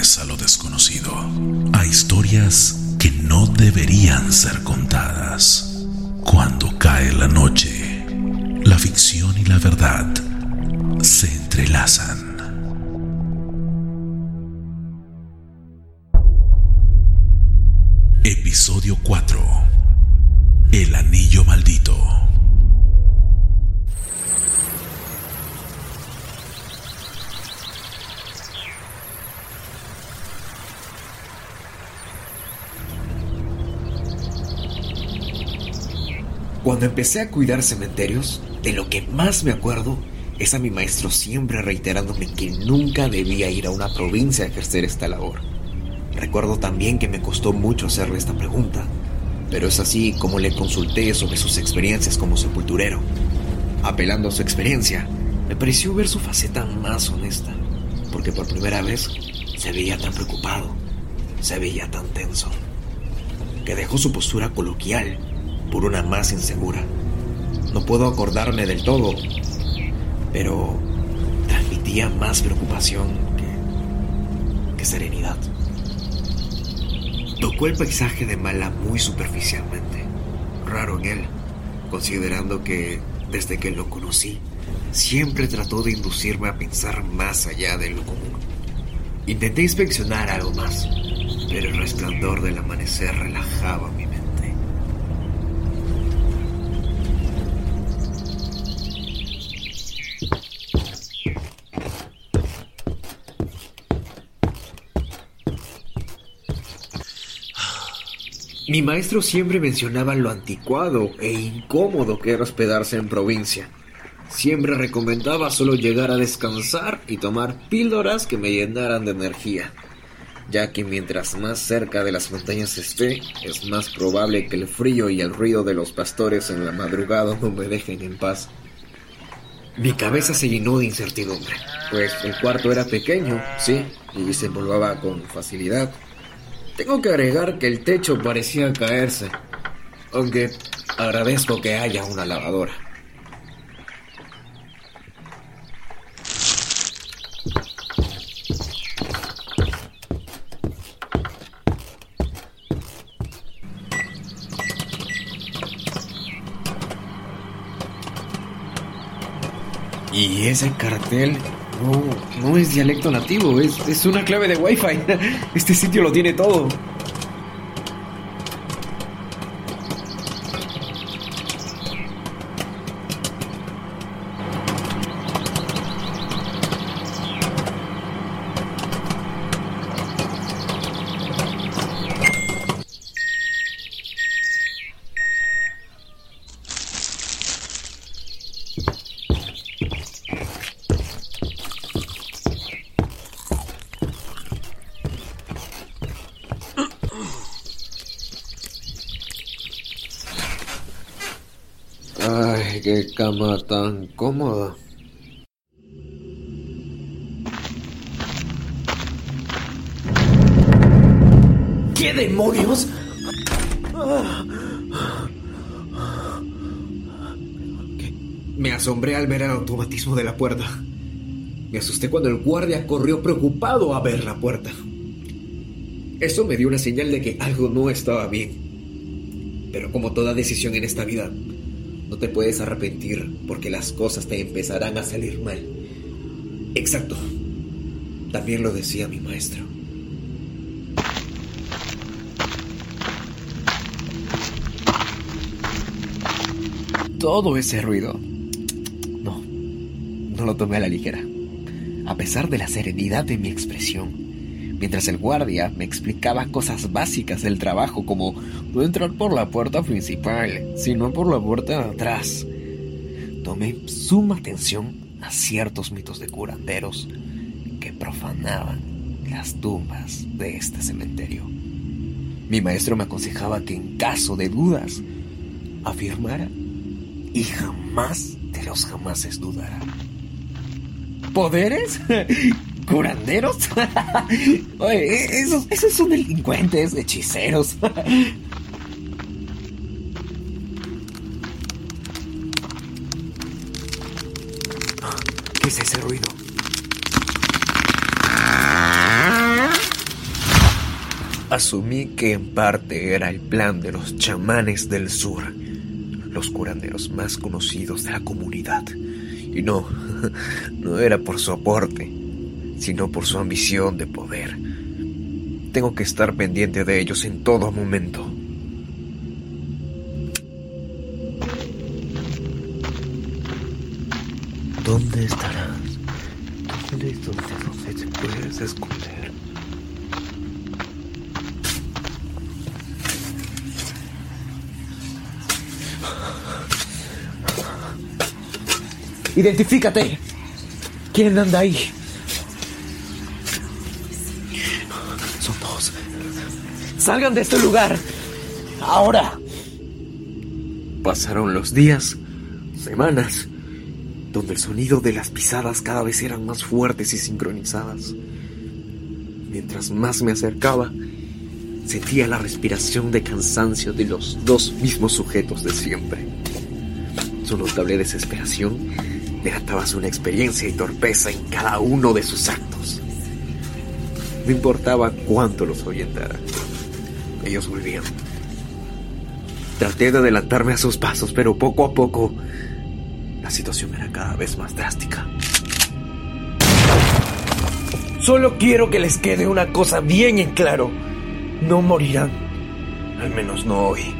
a lo desconocido, a historias que no deberían ser contadas. Cuando cae la noche, la ficción y la verdad se entrelazan. Episodio 4. Cuando empecé a cuidar cementerios, de lo que más me acuerdo es a mi maestro siempre reiterándome que nunca debía ir a una provincia a ejercer esta labor. Recuerdo también que me costó mucho hacerle esta pregunta, pero es así como le consulté sobre sus experiencias como sepulturero. Apelando a su experiencia, me pareció ver su faceta más honesta, porque por primera vez se veía tan preocupado, se veía tan tenso, que dejó su postura coloquial por una más insegura. No puedo acordarme del todo, pero transmitía más preocupación que, serenidad. Tocó el paisaje de Mala muy superficialmente, raro en él, considerando que desde que lo conocí, siempre trató de inducirme a pensar más allá de lo común. Intenté inspeccionar algo más, pero el resplandor del amanecer relajaba mi Mi maestro siempre mencionaba lo anticuado e incómodo que era hospedarse en provincia. Siempre recomendaba solo llegar a descansar y tomar píldoras que me llenaran de energía, ya que mientras más cerca de las montañas esté, es más probable que el frío y el ruido de los pastores en la madrugada no me dejen en paz. Mi cabeza se llenó de incertidumbre, pues el cuarto era pequeño, sí, y se envolvaba con facilidad. Tengo que agregar que el techo parecía caerse, aunque agradezco que haya una lavadora. Y ese cartel no, no es dialecto nativo, es, es una clave de Wi-Fi. Este sitio lo tiene todo. Ay, qué cama tan cómoda. ¿Qué demonios? Me asombré al ver el automatismo de la puerta. Me asusté cuando el guardia corrió preocupado a ver la puerta. Eso me dio una señal de que algo no estaba bien. Pero como toda decisión en esta vida, no te puedes arrepentir porque las cosas te empezarán a salir mal. Exacto. También lo decía mi maestro. Todo ese ruido. No, no lo tomé a la ligera. A pesar de la serenidad de mi expresión, mientras el guardia me explicaba cosas básicas del trabajo como no entrar por la puerta principal, sino por la puerta de atrás. Tomé suma atención a ciertos mitos de curanderos que profanaban las tumbas de este cementerio. Mi maestro me aconsejaba que en caso de dudas, afirmara y jamás de los jamases dudara. ¿Poderes? ¿Curanderos? Oye, esos, esos son delincuentes, hechiceros. ¿Qué es ese ruido? Asumí que en parte era el plan de los chamanes del sur, los curanderos más conocidos de la comunidad. Y no, no era por su aporte, sino por su ambición de poder. Tengo que estar pendiente de ellos en todo momento. ¿Dónde estarás? ¿Dónde, dónde, dónde te puedes esconder? Identifícate. ¿Quién anda ahí? Salgan de este lugar. Ahora. Pasaron los días, semanas, donde el sonido de las pisadas cada vez eran más fuertes y sincronizadas. Mientras más me acercaba, sentía la respiración de cansancio de los dos mismos sujetos de siempre. Su notable desesperación delataba su inexperiencia y torpeza en cada uno de sus actos. No importaba cuánto los ahuyentara, ellos volvían. Traté de adelantarme a sus pasos, pero poco a poco la situación era cada vez más drástica. Solo quiero que les quede una cosa bien en claro. No morirán. Al menos no hoy.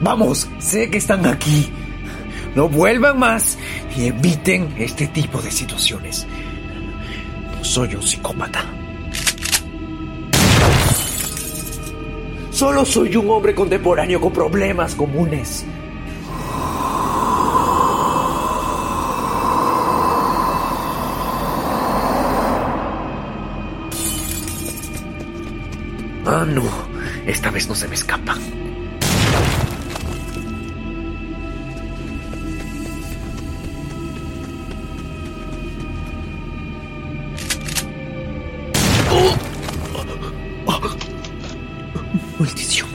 Vamos, sé que están aquí. No vuelvan más y eviten este tipo de situaciones. Soy un psicópata. Solo soy un hombre contemporáneo con problemas comunes. Ah, no. Esta vez no se me escapa. Maldición.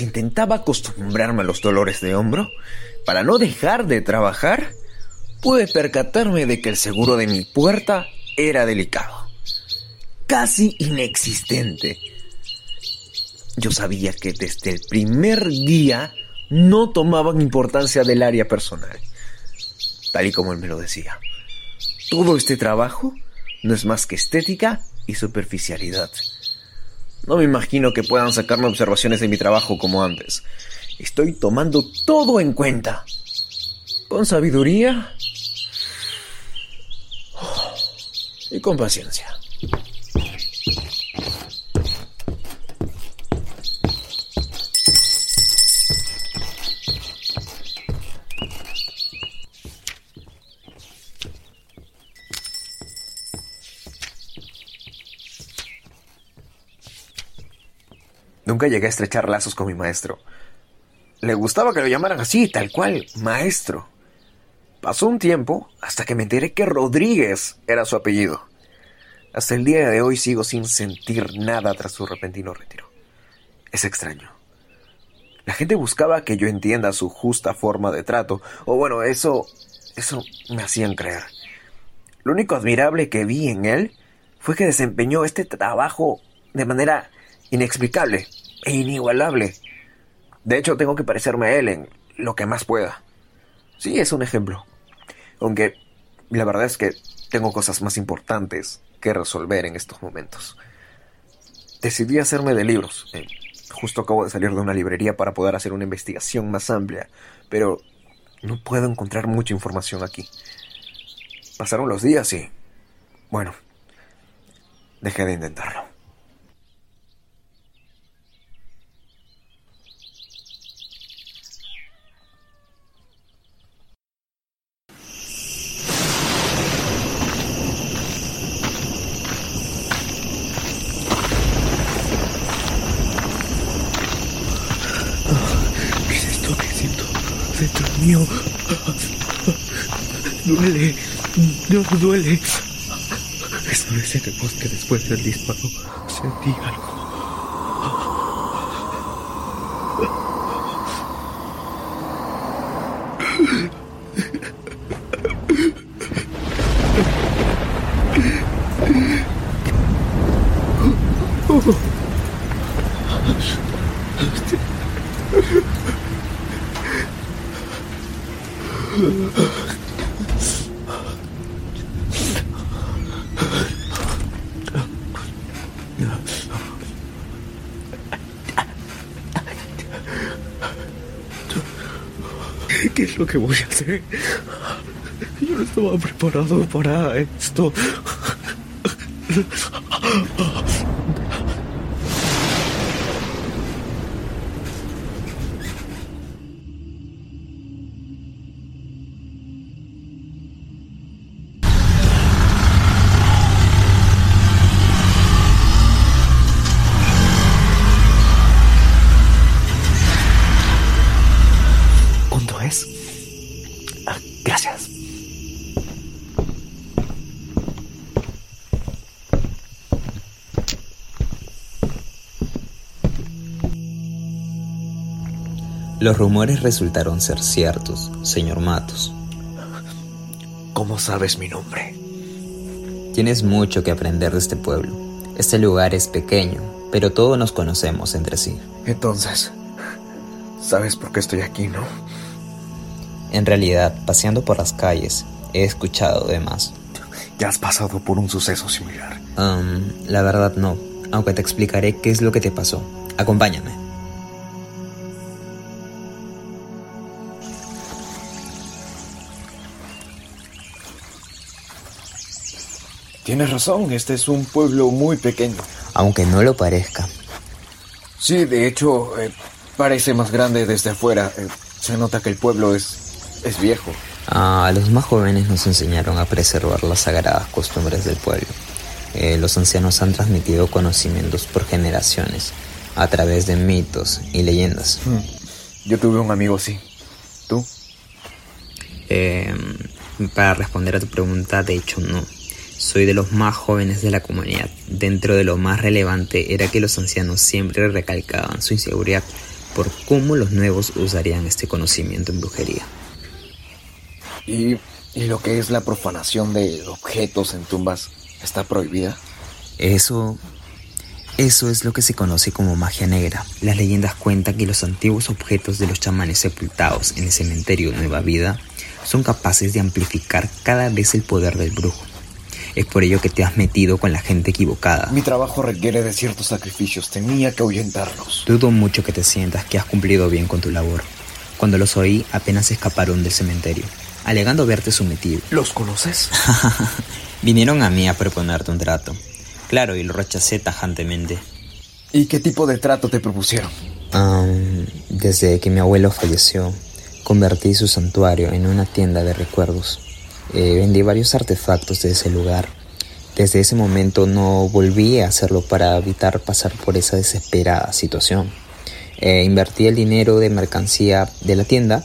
Intentaba acostumbrarme a los dolores de hombro, para no dejar de trabajar, pude percatarme de que el seguro de mi puerta era delicado, casi inexistente. Yo sabía que desde el primer día no tomaban importancia del área personal, tal y como él me lo decía. Todo este trabajo no es más que estética y superficialidad. No me imagino que puedan sacarme observaciones de mi trabajo como antes. Estoy tomando todo en cuenta. Con sabiduría y con paciencia. Nunca llegué a estrechar lazos con mi maestro. Le gustaba que lo llamaran así, tal cual, maestro. Pasó un tiempo hasta que me enteré que Rodríguez era su apellido. Hasta el día de hoy sigo sin sentir nada tras su repentino retiro. Es extraño. La gente buscaba que yo entienda su justa forma de trato, o bueno, eso, eso me hacían creer. Lo único admirable que vi en él fue que desempeñó este trabajo de manera inexplicable e inigualable. De hecho, tengo que parecerme a él en lo que más pueda. Sí, es un ejemplo. Aunque la verdad es que tengo cosas más importantes que resolver en estos momentos. Decidí hacerme de libros. Eh, justo acabo de salir de una librería para poder hacer una investigación más amplia, pero no puedo encontrar mucha información aquí. Pasaron los días y... Bueno, dejé de intentarlo. mío. Duele. No duele. Esta vez en el bosque después del disparo sentí algo. ¿Qué es lo que voy a hacer? Yo no estaba preparado para esto. Los rumores resultaron ser ciertos, señor Matos. ¿Cómo sabes mi nombre? Tienes mucho que aprender de este pueblo. Este lugar es pequeño, pero todos nos conocemos entre sí. Entonces, ¿sabes por qué estoy aquí, no? En realidad, paseando por las calles, he escuchado de más. Ya has pasado por un suceso similar. Um, la verdad no, aunque te explicaré qué es lo que te pasó. Acompáñame. Tienes razón, este es un pueblo muy pequeño. Aunque no lo parezca. Sí, de hecho, eh, parece más grande desde afuera. Eh, se nota que el pueblo es, es viejo. A los más jóvenes nos enseñaron a preservar las sagradas costumbres del pueblo. Eh, los ancianos han transmitido conocimientos por generaciones a través de mitos y leyendas. Hmm. Yo tuve un amigo así. ¿Tú? Eh, para responder a tu pregunta, de hecho no. Soy de los más jóvenes de la comunidad. Dentro de lo más relevante era que los ancianos siempre recalcaban su inseguridad por cómo los nuevos usarían este conocimiento en brujería. ¿Y, y lo que es la profanación de objetos en tumbas está prohibida? Eso. Eso es lo que se conoce como magia negra. Las leyendas cuentan que los antiguos objetos de los chamanes sepultados en el cementerio Nueva Vida son capaces de amplificar cada vez el poder del brujo. Es por ello que te has metido con la gente equivocada. Mi trabajo requiere de ciertos sacrificios. Tenía que ahuyentarlos. Dudo mucho que te sientas que has cumplido bien con tu labor. Cuando los oí, apenas escaparon del cementerio, alegando haberte sometido. ¿Los conoces? Vinieron a mí a proponerte un trato. Claro, y lo rechacé tajantemente. ¿Y qué tipo de trato te propusieron? Um, desde que mi abuelo falleció, convertí su santuario en una tienda de recuerdos. Eh, vendí varios artefactos de ese lugar. Desde ese momento no volví a hacerlo para evitar pasar por esa desesperada situación. Eh, invertí el dinero de mercancía de la tienda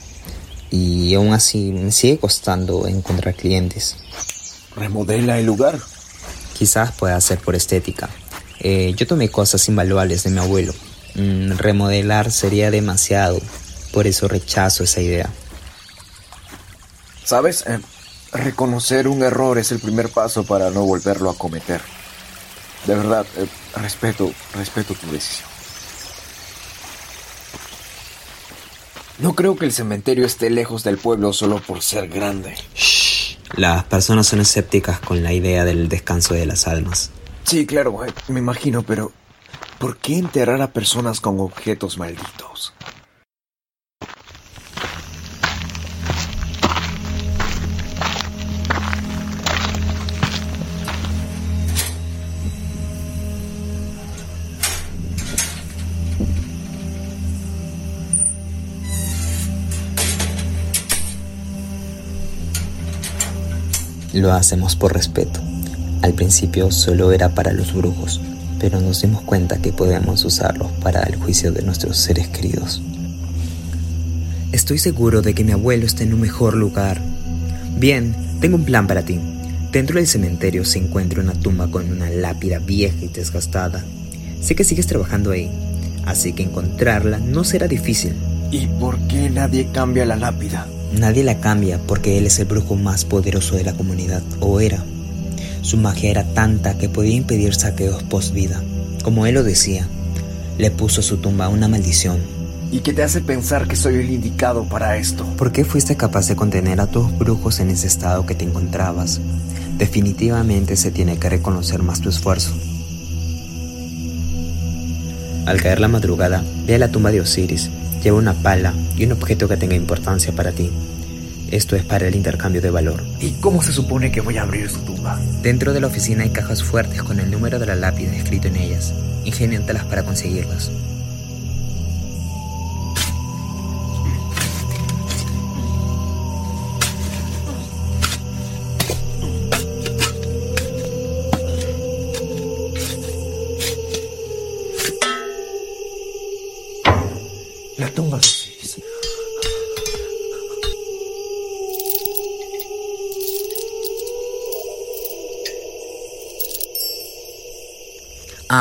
y aún así me sigue costando encontrar clientes. Remodela el lugar. Quizás pueda ser por estética. Eh, yo tomé cosas invaluables de mi abuelo. Mm, remodelar sería demasiado, por eso rechazo esa idea. ¿Sabes? Eh, reconocer un error es el primer paso para no volverlo a cometer. De verdad, eh, respeto, respeto tu decisión. No creo que el cementerio esté lejos del pueblo solo por ser grande. Shh. Las personas son escépticas con la idea del descanso de las almas. Sí, claro, eh, me imagino, pero ¿por qué enterrar a personas con objetos malditos? Lo hacemos por respeto. Al principio solo era para los brujos, pero nos dimos cuenta que podemos usarlos para el juicio de nuestros seres queridos. Estoy seguro de que mi abuelo está en un mejor lugar. Bien, tengo un plan para ti. Dentro del cementerio se encuentra una tumba con una lápida vieja y desgastada. Sé que sigues trabajando ahí, así que encontrarla no será difícil. ¿Y por qué nadie cambia la lápida? Nadie la cambia porque él es el brujo más poderoso de la comunidad, o era. Su magia era tanta que podía impedir saqueos post vida. Como él lo decía, le puso a su tumba una maldición. ¿Y qué te hace pensar que soy el indicado para esto? ¿Por qué fuiste capaz de contener a dos brujos en ese estado que te encontrabas? Definitivamente se tiene que reconocer más tu esfuerzo. Al caer la madrugada, ve a la tumba de Osiris Lleva una pala y un objeto que tenga importancia para ti. Esto es para el intercambio de valor. ¿Y cómo se supone que voy a abrir su tumba? Dentro de la oficina hay cajas fuertes con el número de la lápida escrito en ellas. Ingeniántalas para conseguirlas.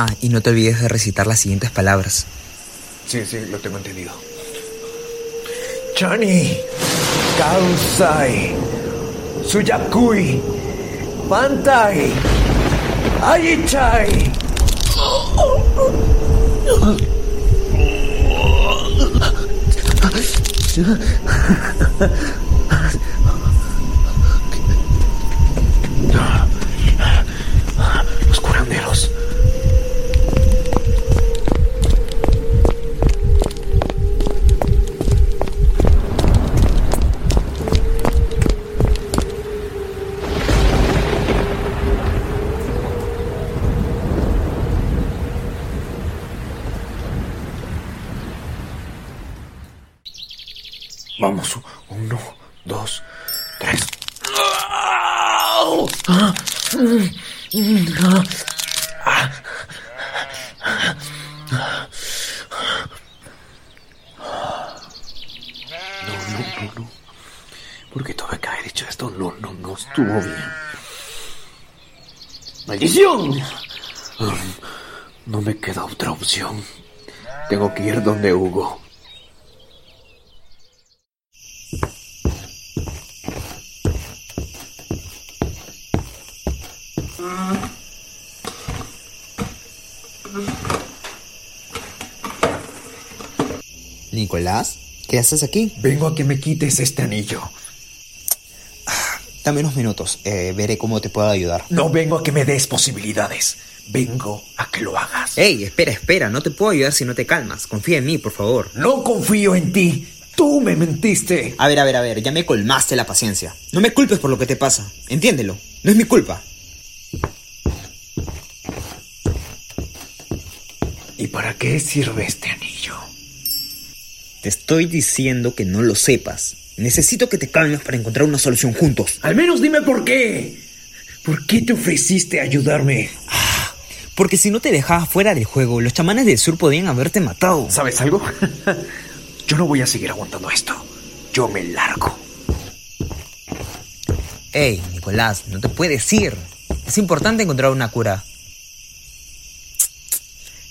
Ah, y no te olvides de recitar las siguientes palabras. Sí, sí, lo tengo entendido. Chani, Kausai, Suyakui, Pantai, Ayichai. Estuvo bien. ¡Maldición! No me queda otra opción. Tengo que ir donde Hugo. Nicolás, ¿qué haces aquí? Vengo a que me quites este anillo. Dame unos minutos, eh, veré cómo te puedo ayudar. No vengo a que me des posibilidades. Vengo a que lo hagas. Ey, espera, espera, no te puedo ayudar si no te calmas. Confía en mí, por favor. No confío en ti. Tú me mentiste. A ver, a ver, a ver, ya me colmaste la paciencia. No me culpes por lo que te pasa. Entiéndelo. No es mi culpa. ¿Y para qué sirve este anillo? Te estoy diciendo que no lo sepas. Necesito que te calmes para encontrar una solución juntos. Al menos dime por qué. ¿Por qué te ofreciste a ayudarme? Ah, porque si no te dejabas fuera del juego, los chamanes del sur podían haberte matado. ¿Sabes algo? Yo no voy a seguir aguantando esto. Yo me largo. Hey, Nicolás, no te puedes ir. Es importante encontrar una cura.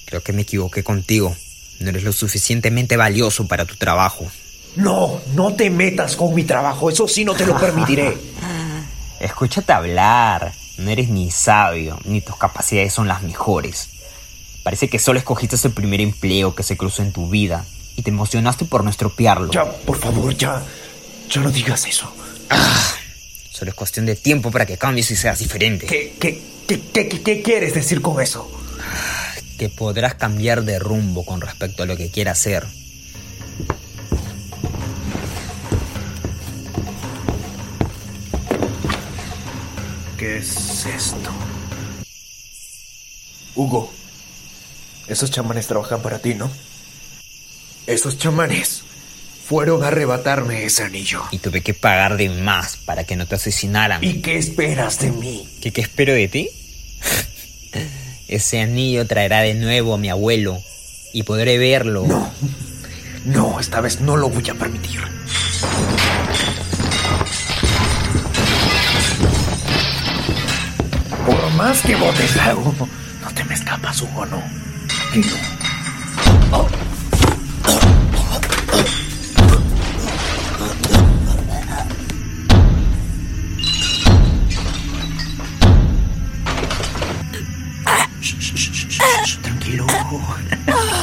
Creo que me equivoqué contigo. No eres lo suficientemente valioso para tu trabajo. No, no te metas con mi trabajo. Eso sí no te lo permitiré. Escúchate hablar. No eres ni sabio, ni tus capacidades son las mejores. Parece que solo escogiste el primer empleo que se cruzó en tu vida y te emocionaste por no estropearlo. Ya, por favor, ya. Ya no digas eso. Ah, solo es cuestión de tiempo para que cambies y seas diferente. ¿Qué, qué, qué, qué, qué quieres decir con eso? que podrás cambiar de rumbo con respecto a lo que quieras hacer. ¿Qué es esto? Hugo, esos chamanes trabajan para ti, ¿no? Esos chamanes fueron a arrebatarme ese anillo. Y tuve que pagar de más para que no te asesinaran. ¿Y qué esperas de mí? ¿Qué, qué espero de ti? Ese anillo traerá de nuevo a mi abuelo y podré verlo. No, no, esta vez no lo voy a permitir. Que botes algo. No te me escapas, Hugo, no. Tranquilo. Tranquilo.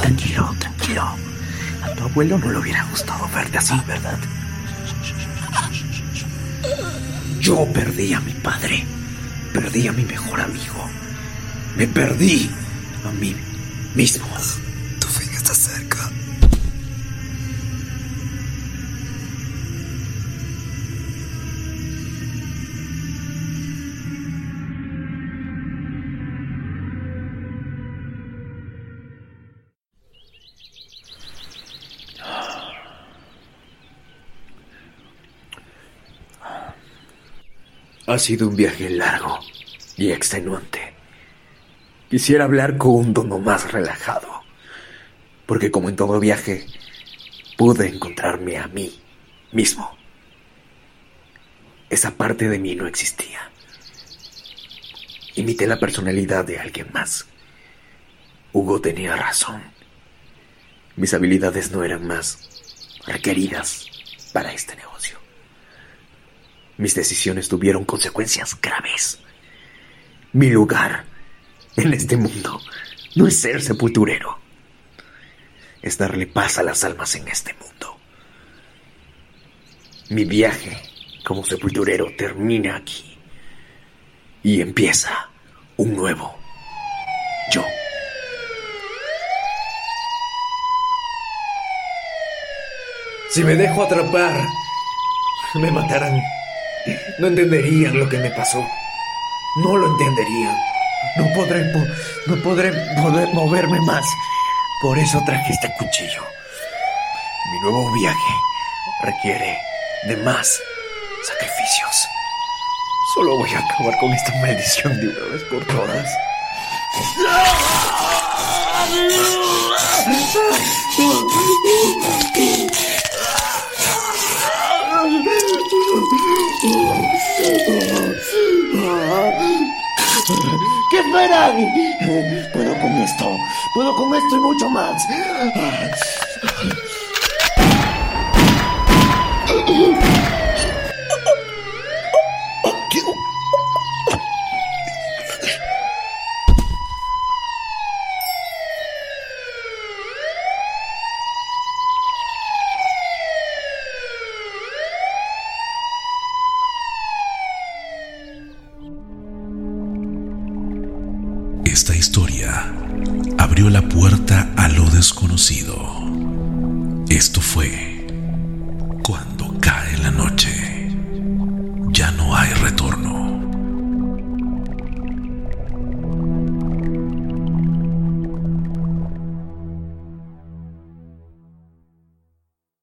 Tranquilo, tranquilo. A tu abuelo no le hubiera gustado verte así, ¿verdad? Yo perdí a mi padre. Perdí a mi mejor amigo. Me perdí a mí mismo. Ha sido un viaje largo y extenuante. Quisiera hablar con un tono más relajado, porque como en todo viaje, pude encontrarme a mí mismo. Esa parte de mí no existía. Imité la personalidad de alguien más. Hugo tenía razón. Mis habilidades no eran más requeridas para este negocio. Mis decisiones tuvieron consecuencias graves. Mi lugar en este mundo no es ser sepulturero. Es darle paz a las almas en este mundo. Mi viaje como sepulturero termina aquí y empieza un nuevo yo. Si me dejo atrapar, me matarán. No entenderían lo que me pasó. No lo entenderían. No podré, po- no podré poder moverme más. Por eso traje este cuchillo. Mi nuevo viaje requiere de más sacrificios. Solo voy a acabar con esta maldición de una vez por todas. ¿Qué esperan? Puedo con esto. Puedo con esto y mucho más.